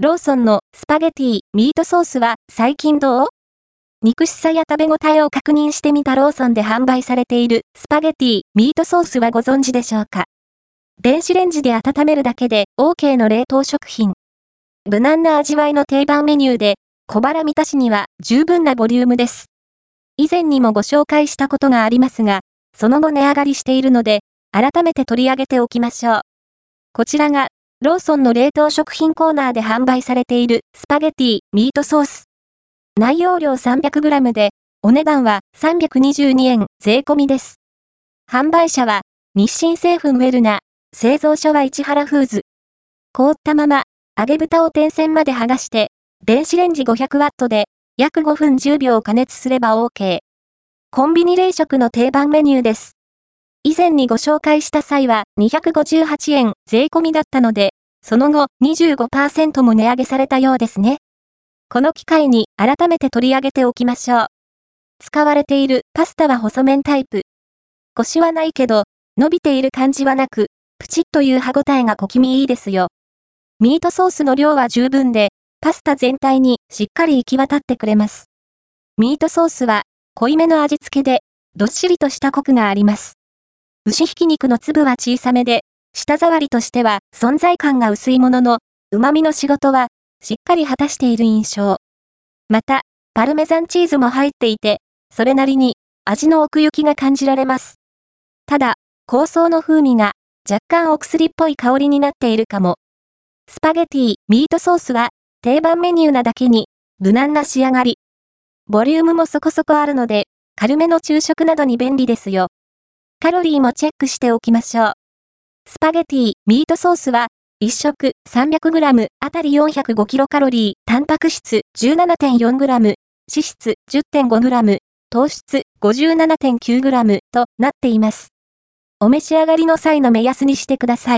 ローソンのスパゲティ、ミートソースは最近どう？肉質さや食べ応えを確認してみたローソンで販売されているスパゲティ、ミートソースはご存知でしょうか？電子レンジで温めるだけで OK の冷凍食品。無難な味わいの定番メニューで、小腹満たしには十分なボリュームです。以前にもご紹介したことがありますが、その後値上がりしているので、改めて取り上げておきましょう。こちらが、ローソンの冷凍食品コーナーで販売されているスパゲティ、ミートソース。内容量 300g で、お値段は322円税込みです。販売者は、日清製粉ウェルナ、製造所は市原フーズ。凍ったまま、揚げ蓋を点線まで剥がして、電子レンジ 500W で、約5分10秒加熱すれば OK。コンビニ冷食の定番メニューです。以前にご紹介した際は258円税込みだったので、その後25%も値上げされたようですね。この機会に改めて取り上げておきましょう。使われているパスタは細麺タイプ。コシはないけど、伸びている感じはなく、プチッという歯ごたえが小気味いいですよ。ミートソースの量は十分で、パスタ全体にしっかり行き渡ってくれます。ミートソースは、濃いめの味付けで、どっしりとしたコクがあります。牛ひき肉の粒は小さめで、舌触りとしては存在感が薄いものの、旨味の仕事はしっかり果たしている印象。また、パルメザンチーズも入っていて、それなりに味の奥行きが感じられます。ただ、香草の風味が若干お薬っぽい香りになっているかも。スパゲティ、ミートソースは定番メニューなだけに無難な仕上がり。ボリュームもそこそこあるので、軽めの昼食などに便利ですよ。カロリーもチェックしておきましょう。スパゲティ、ミートソースは1食 300g あたり 405kcal、タンパク質 17.4g、脂質 10.5g、糖質 57.9g となっています。お召し上がりの際の目安にしてください。